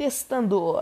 testando